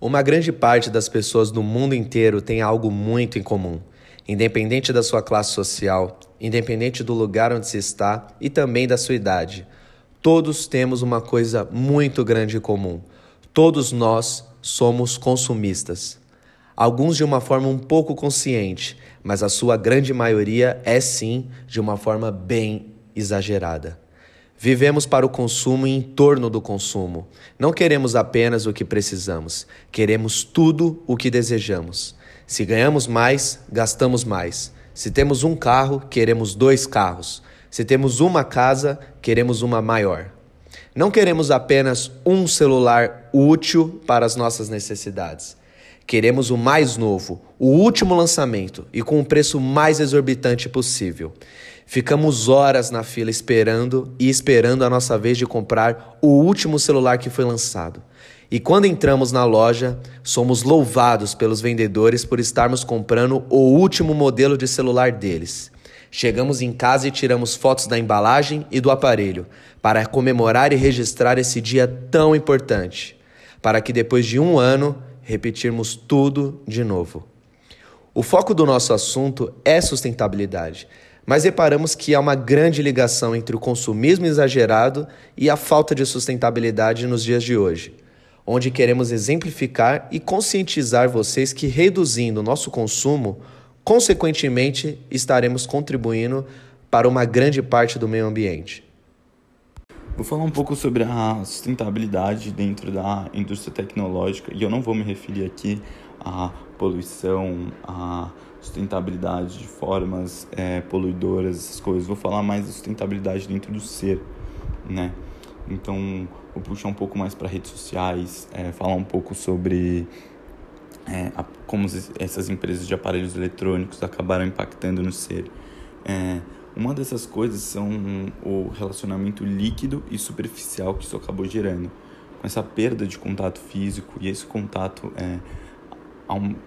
Uma grande parte das pessoas do mundo inteiro tem algo muito em comum. Independente da sua classe social, independente do lugar onde se está e também da sua idade, todos temos uma coisa muito grande em comum. Todos nós somos consumistas. Alguns de uma forma um pouco consciente, mas a sua grande maioria é sim de uma forma bem exagerada. Vivemos para o consumo e em torno do consumo. Não queremos apenas o que precisamos, queremos tudo o que desejamos. Se ganhamos mais, gastamos mais. Se temos um carro, queremos dois carros. Se temos uma casa, queremos uma maior. Não queremos apenas um celular útil para as nossas necessidades. Queremos o mais novo, o último lançamento e com o preço mais exorbitante possível. Ficamos horas na fila esperando e esperando a nossa vez de comprar o último celular que foi lançado. E quando entramos na loja, somos louvados pelos vendedores por estarmos comprando o último modelo de celular deles. Chegamos em casa e tiramos fotos da embalagem e do aparelho para comemorar e registrar esse dia tão importante, para que depois de um ano repetirmos tudo de novo. O foco do nosso assunto é sustentabilidade, mas reparamos que há uma grande ligação entre o consumismo exagerado e a falta de sustentabilidade nos dias de hoje, onde queremos exemplificar e conscientizar vocês que reduzindo o nosso consumo, consequentemente estaremos contribuindo para uma grande parte do meio ambiente. Vou falar um pouco sobre a sustentabilidade dentro da indústria tecnológica e eu não vou me referir aqui à poluição, à sustentabilidade de formas é, poluidoras, essas coisas. Vou falar mais da sustentabilidade dentro do ser, né? Então, vou puxar um pouco mais para redes sociais, é, falar um pouco sobre é, a, como essas empresas de aparelhos eletrônicos acabaram impactando no ser. É, uma dessas coisas são o relacionamento líquido e superficial que isso acabou gerando. Com essa perda de contato físico e esse contato é,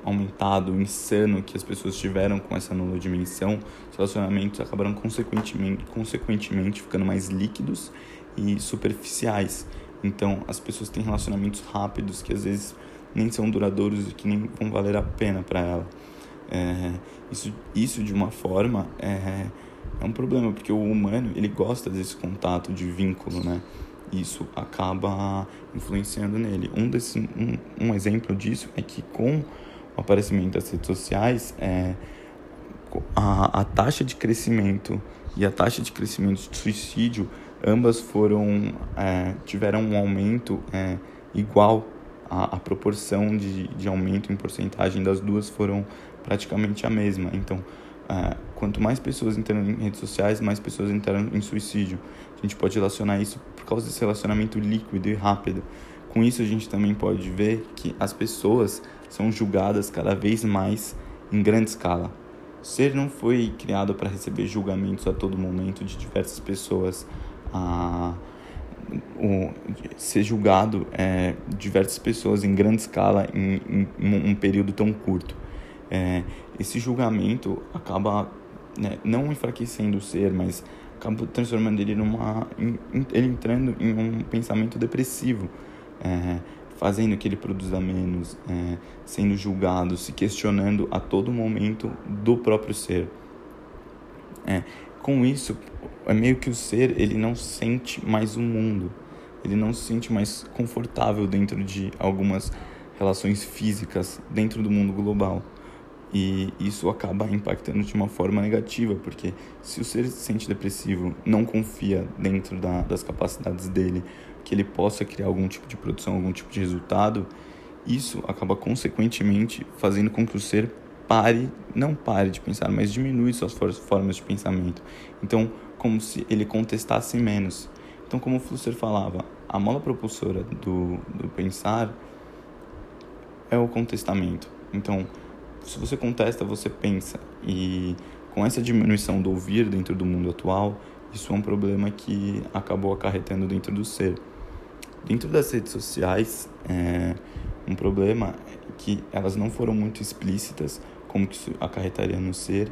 aumentado, insano que as pessoas tiveram com essa nula dimensão, os relacionamentos acabaram consequentemente, consequentemente ficando mais líquidos e superficiais. Então, as pessoas têm relacionamentos rápidos que às vezes nem são duradouros e que nem vão valer a pena para ela. É, isso, isso, de uma forma, é, é um problema, porque o humano, ele gosta desse contato de vínculo, né? Isso acaba influenciando nele. Um, desse, um, um exemplo disso é que com o aparecimento das redes sociais, é, a, a taxa de crescimento e a taxa de crescimento de suicídio, ambas foram, é, tiveram um aumento é, igual a, proporção de, de aumento em porcentagem das duas foram praticamente a mesma. Então, ah, quanto mais pessoas entram em redes sociais, mais pessoas entram em suicídio. A gente pode relacionar isso por causa desse relacionamento líquido e rápido. Com isso, a gente também pode ver que as pessoas são julgadas cada vez mais em grande escala. O ser não foi criado para receber julgamentos a todo momento de diversas pessoas. Ah, o, ser julgado é, diversas pessoas em grande escala em, em um período tão curto é, esse julgamento acaba né, não enfraquecendo o ser, mas acaba transformando ele numa ele entrando em um pensamento depressivo, é, fazendo que ele produza menos, é, sendo julgado, se questionando a todo momento do próprio ser. É, com isso, é meio que o ser ele não sente mais o mundo, ele não se sente mais confortável dentro de algumas relações físicas dentro do mundo global. E isso acaba impactando de uma forma negativa, porque se o ser se sente depressivo, não confia dentro da, das capacidades dele, que ele possa criar algum tipo de produção, algum tipo de resultado, isso acaba consequentemente fazendo com que o ser pare, não pare de pensar, mas diminui suas formas de pensamento. Então, como se ele contestasse menos. Então, como o Flusser falava, a mola propulsora do, do pensar é o contestamento. Então, se você contesta, você pensa. E com essa diminuição do ouvir dentro do mundo atual, isso é um problema que acabou acarretando dentro do ser. Dentro das redes sociais, é um problema que elas não foram muito explícitas como que isso acarretaria no ser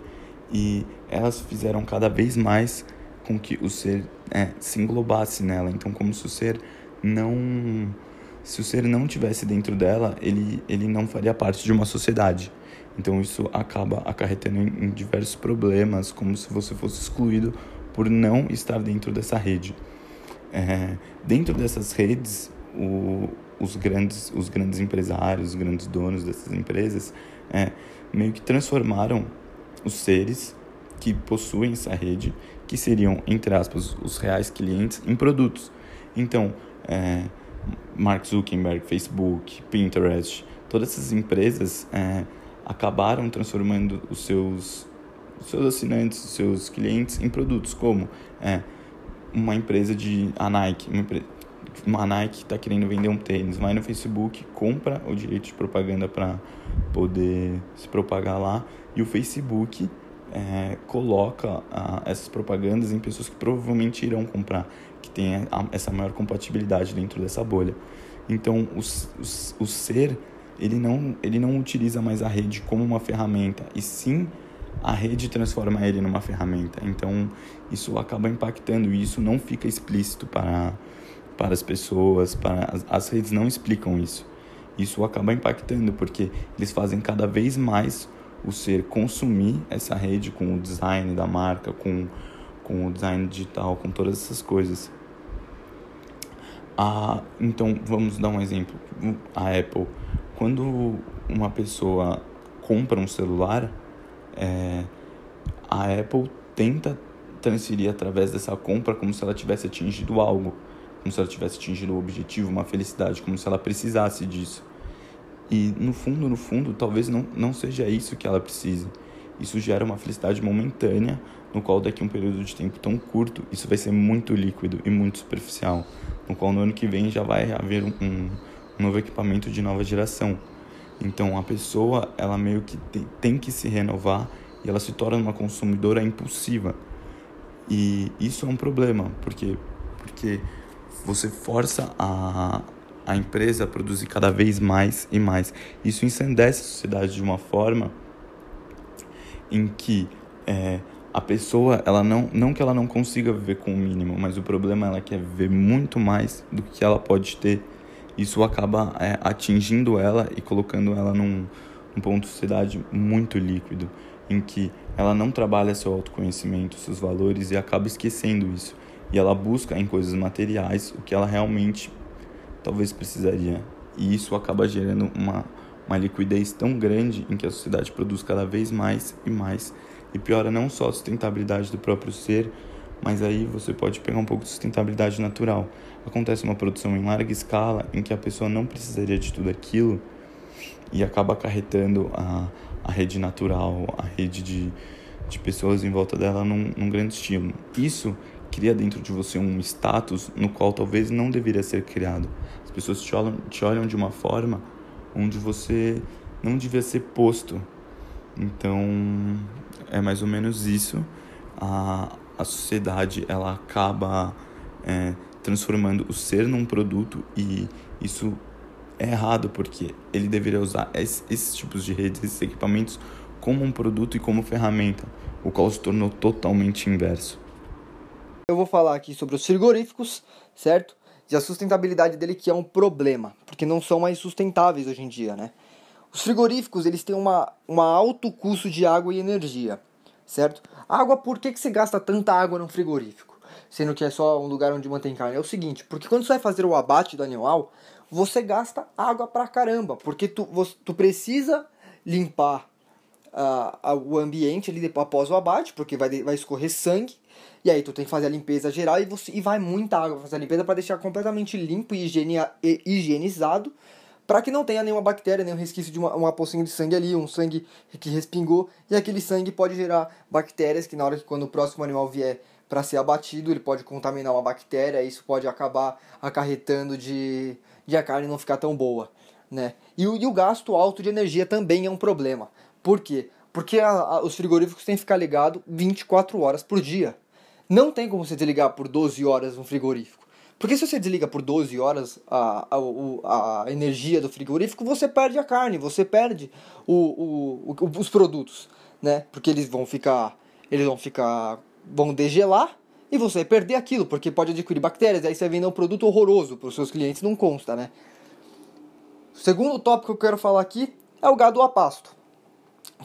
e elas fizeram cada vez mais com que o ser é, se englobasse nela. Então, como se o ser não Se o ser não tivesse dentro dela, ele, ele não faria parte de uma sociedade. Então isso acaba acarretando em, diversos problemas, como se você fosse excluído por não estar dentro dessa rede. É, dentro dessas redes, o, os, grandes, os grandes empresários, os grandes donos dessas empresas, é, meio que transformaram os seres que possuem essa rede, que seriam, entre aspas, os reais clientes, em produtos. Então, é, Mark Zuckerberg, Facebook, Pinterest, todas essas empresas é, acabaram transformando os seus, os seus assinantes, os seus clientes em produtos, como é, uma empresa de a Nike, uma, uma Nike está querendo vender um tênis, vai no Facebook, compra o direito de propaganda para poder se propagar lá e o Facebook é, coloca a, essas propagandas em pessoas que provavelmente irão comprar, que tem a, essa maior compatibilidade dentro dessa bolha. Então, o, o, o ser, ele não, ele não utiliza mais a rede como uma ferramenta, e sim a rede transforma ele numa ferramenta. Então, isso acaba impactando e isso não fica explícito para, para as pessoas, para as, as redes não explicam isso. Isso acaba impactando porque eles fazem cada vez mais o ser consumir essa rede com o design da marca, com, com o design digital, com todas essas coisas. Ah, então, vamos dar um exemplo. A Apple, quando uma pessoa compra um celular, é, a Apple tenta transferir através dessa compra como se ela tivesse atingido algo, como se ela tivesse atingido um objetivo, uma felicidade, como se ela precisasse disso. E no fundo, no fundo, talvez não, não seja isso que ela precise. Isso gera uma felicidade momentânea, no qual daqui a um período de tempo tão curto, isso vai ser muito líquido e muito superficial, no qual no ano que vem já vai haver um, um novo equipamento de nova geração. Então a pessoa, ela meio que tem, que se renovar e ela se torna uma consumidora impulsiva. E isso é um problema, porque porque você força a, a empresa a produzir cada vez mais e mais. Isso ensandece a sociedade de uma forma em que é, a pessoa, ela não, não que ela não consiga viver com o mínimo, mas o problema é ela quer viver muito mais do que ela pode ter. Isso acaba é, atingindo ela e colocando ela num, num ponto de sociedade muito líquido, em que ela não trabalha seu autoconhecimento, seus valores e acaba esquecendo isso. E ela busca em coisas materiais o que ela realmente talvez precisaria. E isso acaba gerando uma, uma liquidez tão grande em que a sociedade produz cada vez mais e mais e piora não só a sustentabilidade do próprio ser, mas aí você pode pegar um pouco de sustentabilidade natural. Acontece uma produção em larga escala em que a pessoa não precisaria de tudo aquilo e acaba acarretando a, a rede natural, a rede de, de pessoas em volta dela num, num grande estímulo. Isso cria dentro de você um status no qual talvez não deveria ser criado. As pessoas te olham, te olham de uma forma onde você não devia ser posto. Então, é mais ou menos isso. A, a sociedade ela acaba é, transformando o ser num produto e isso é errado porque ele deveria usar esses, esses tipos de redes, esses equipamentos como um produto e como ferramenta, o qual se tornou totalmente inverso. Eu vou falar aqui sobre os frigoríficos, certo? E a sustentabilidade dele que é um problema, porque não são mais sustentáveis hoje em dia, né? Os frigoríficos, eles têm uma, uma alto custo de água e energia, certo? Água, por que, que você gasta tanta água num frigorífico? Sendo que é só um lugar onde mantém carne. É o seguinte, porque quando você vai fazer o abate do animal, você gasta água pra caramba, porque tu, você, tu precisa limpar uh, o ambiente ali depois, após o abate, porque vai, vai escorrer sangue, e aí tu tem que fazer a limpeza geral e, você, e vai muita água fazer a limpeza para deixar completamente limpo e higienizado para que não tenha nenhuma bactéria, nenhum resquício de uma, uma pocinha de sangue ali, um sangue que respingou, e aquele sangue pode gerar bactérias que na hora que quando o próximo animal vier para ser abatido, ele pode contaminar uma bactéria, e isso pode acabar acarretando de, de a carne não ficar tão boa, né? E o, e o gasto alto de energia também é um problema. Por quê? Porque a, a, os frigoríficos têm que ficar ligados 24 horas por dia. Não tem como você desligar por 12 horas um frigorífico. Porque se você desliga por 12 horas a, a, a energia do frigorífico, você perde a carne, você perde o, o, o, os produtos, né? Porque eles vão ficar. Eles vão ficar. vão degelar e você vai perder aquilo, porque pode adquirir bactérias, aí você vende um produto horroroso para os seus clientes, não consta, né? O segundo tópico que eu quero falar aqui é o gado a pasto,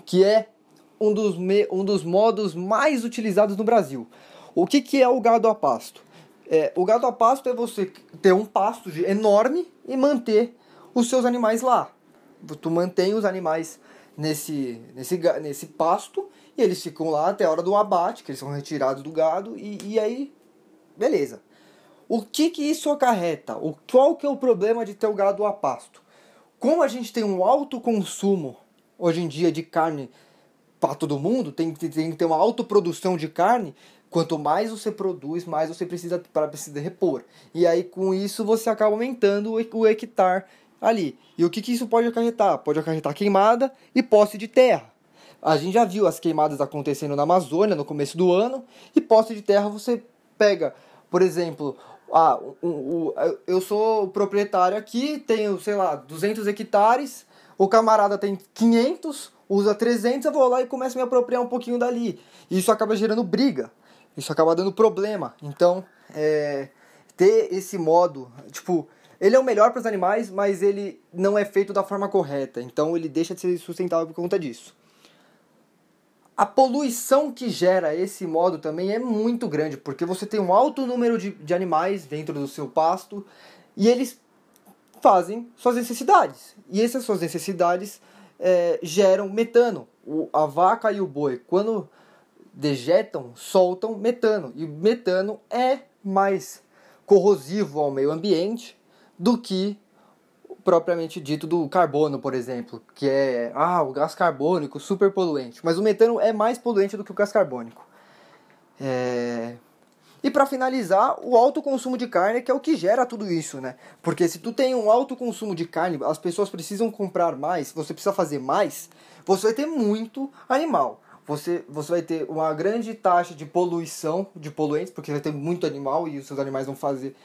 que é um dos, me, um dos modos mais utilizados no Brasil. O que, que é o gado a pasto? É, o gado a pasto é você ter um pasto enorme e manter os seus animais lá. Tu mantém os animais nesse, nesse, nesse pasto e eles ficam lá até a hora do abate, que eles são retirados do gado, e, e aí, beleza. O que que isso acarreta? O, qual que é o problema de ter o gado a pasto? Como a gente tem um alto consumo hoje em dia de carne para todo mundo, tem, tem que ter uma autoprodução de carne, quanto mais você produz, mais você precisa para precisa repor. E aí com isso você acaba aumentando o, hectare ali. E o que, que isso pode acarretar? Pode acarretar queimada e posse de terra. A gente já viu as queimadas acontecendo na Amazônia no começo do ano, e posse de terra você pega, por exemplo, ah, o, o, eu sou proprietário aqui, tenho, sei lá, 200 hectares, o camarada tem 500, usa 300, eu vou lá e começo a me apropriar um pouquinho dali. Isso acaba gerando briga, isso acaba dando problema. Então, é, ter esse modo, tipo, ele é o melhor para os animais, mas ele não é feito da forma correta. Então, ele deixa de ser sustentável por conta disso. A poluição que gera esse modo também é muito grande, porque você tem um alto número de, de animais dentro do seu pasto e eles fazem suas necessidades. E essas suas necessidades é, geram metano. O, a vaca e o boi, quando dejetam, soltam metano. E metano é mais corrosivo ao meio ambiente do que propriamente dito do carbono, por exemplo, que é ah, o gás carbônico super poluente, mas o metano é mais poluente do que o gás carbônico. É... E para finalizar, o alto consumo de carne que é o que gera tudo isso, né? Porque se tu tem um alto consumo de carne, as pessoas precisam comprar mais, você precisa fazer mais, você vai ter muito animal. Você, você vai ter uma grande taxa de poluição de poluentes, porque vai ter muito animal e os seus animais vão fazer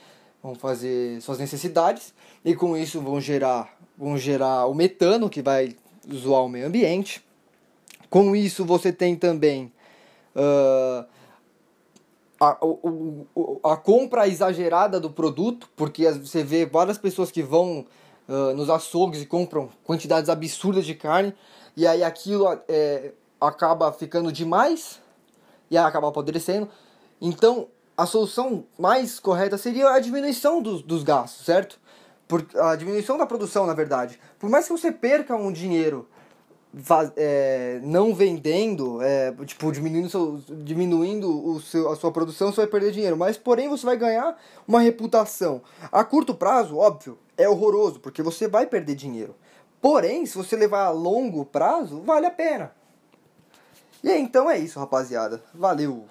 vão fazer suas necessidades e com isso vão gerar, vão gerar o metano que vai zoar o meio ambiente. Com isso você tem também uh, a, a, a, compra exagerada do produto, porque você vê várias pessoas que vão uh, nos açougues e compram quantidades absurdas de carne e aí aquilo é, acaba ficando demais e acaba apodrecendo. Então a solução mais correta seria a diminuição dos, dos gastos, certo? Por, a diminuição da produção, na verdade. Por mais que você perca um dinheiro é, não vendendo, é, tipo, diminuindo, seu, diminuindo o seu, a sua produção, você vai perder dinheiro. Mas, porém, você vai ganhar uma reputação. A curto prazo, óbvio, é horroroso, porque você vai perder dinheiro. Porém, se você levar a longo prazo, vale a pena. E então é isso, rapaziada. Valeu!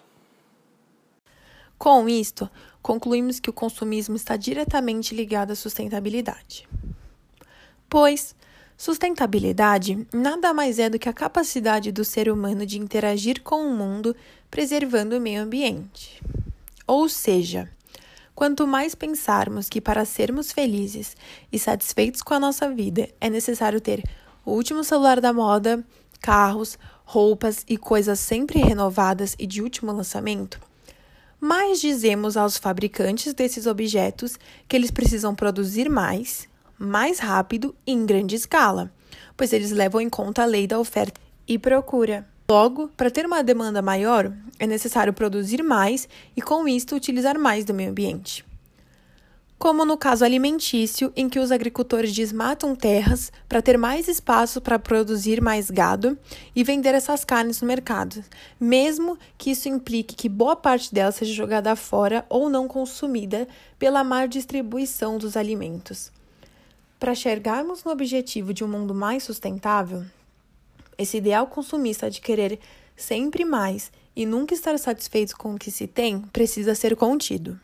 Com isto, concluímos que o consumismo está diretamente ligado à sustentabilidade. Pois, sustentabilidade nada mais é do que a capacidade do ser humano de interagir com o mundo preservando o meio ambiente. Ou seja, quanto mais pensarmos que para sermos felizes e satisfeitos com a nossa vida é necessário ter o último celular da moda, carros, roupas e coisas sempre renovadas e de último lançamento, mas dizemos aos fabricantes desses objetos que eles precisam produzir mais, mais rápido e em grande escala, pois eles levam em conta a lei da oferta e procura. Logo, para ter uma demanda maior, é necessário produzir mais e, com isto, utilizar mais do meio ambiente como no caso alimentício, em que os agricultores desmatam terras para ter mais espaço para produzir mais gado e vender essas carnes no mercado, mesmo que isso implique que boa parte delas seja jogada fora ou não consumida pela má distribuição dos alimentos. Para chegarmos no objetivo de um mundo mais sustentável, esse ideal consumista de querer sempre mais e nunca estar satisfeito com o que se tem precisa ser contido.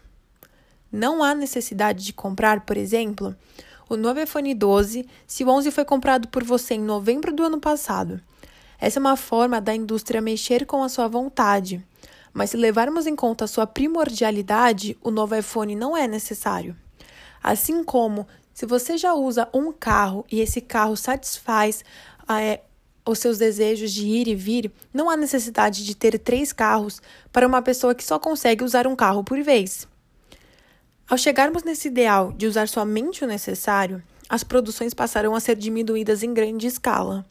Não há necessidade de comprar, por exemplo, o novo iPhone 12 se o 11 foi comprado por você em novembro do ano passado. Essa é uma forma da indústria mexer com a sua vontade. Mas se levarmos em conta a sua primordialidade, o novo iPhone não é necessário. Assim como, se você já usa um carro e esse carro satisfaz é, os seus desejos de ir e vir, não há necessidade de ter três carros para uma pessoa que só consegue usar um carro por vez. Ao chegarmos nesse ideal de usar somente o necessário, as produções passarão a ser diminuídas em grande escala.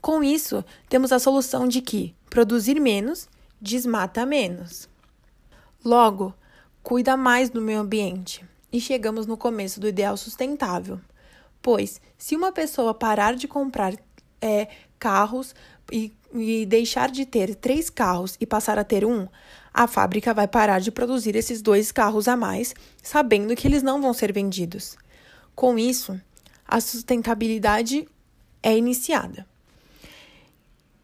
Com isso, temos a solução de que produzir menos desmata menos. Logo, cuida mais do meio ambiente. E chegamos no começo do ideal sustentável. Pois, se uma pessoa parar de comprar é, carros e, e deixar de ter três carros e passar a ter um, a fábrica vai parar de produzir esses dois carros a mais, sabendo que eles não vão ser vendidos. Com isso, a sustentabilidade é iniciada.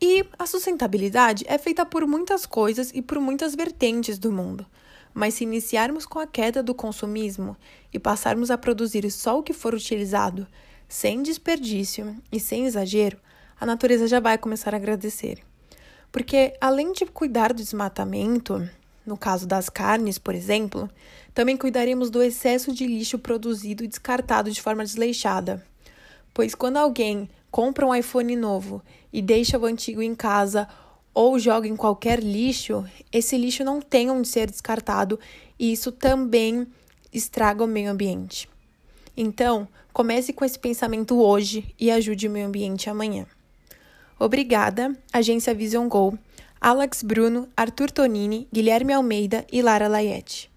E a sustentabilidade é feita por muitas coisas e por muitas vertentes do mundo. Mas se iniciarmos com a queda do consumismo e passarmos a produzir só o que for utilizado, sem desperdício e sem exagero, a natureza já vai começar a agradecer. Porque além de cuidar do desmatamento, no caso das carnes, por exemplo, também cuidaremos do excesso de lixo produzido e descartado de forma desleixada. Pois quando alguém compra um iPhone novo e deixa o antigo em casa ou joga em qualquer lixo, esse lixo não tem onde ser descartado e isso também estraga o meio ambiente. Então, comece com esse pensamento hoje e ajude o meio ambiente amanhã. Obrigada, Agência Vision Go, Alex Bruno, Arthur Tonini, Guilherme Almeida e Lara Laiete.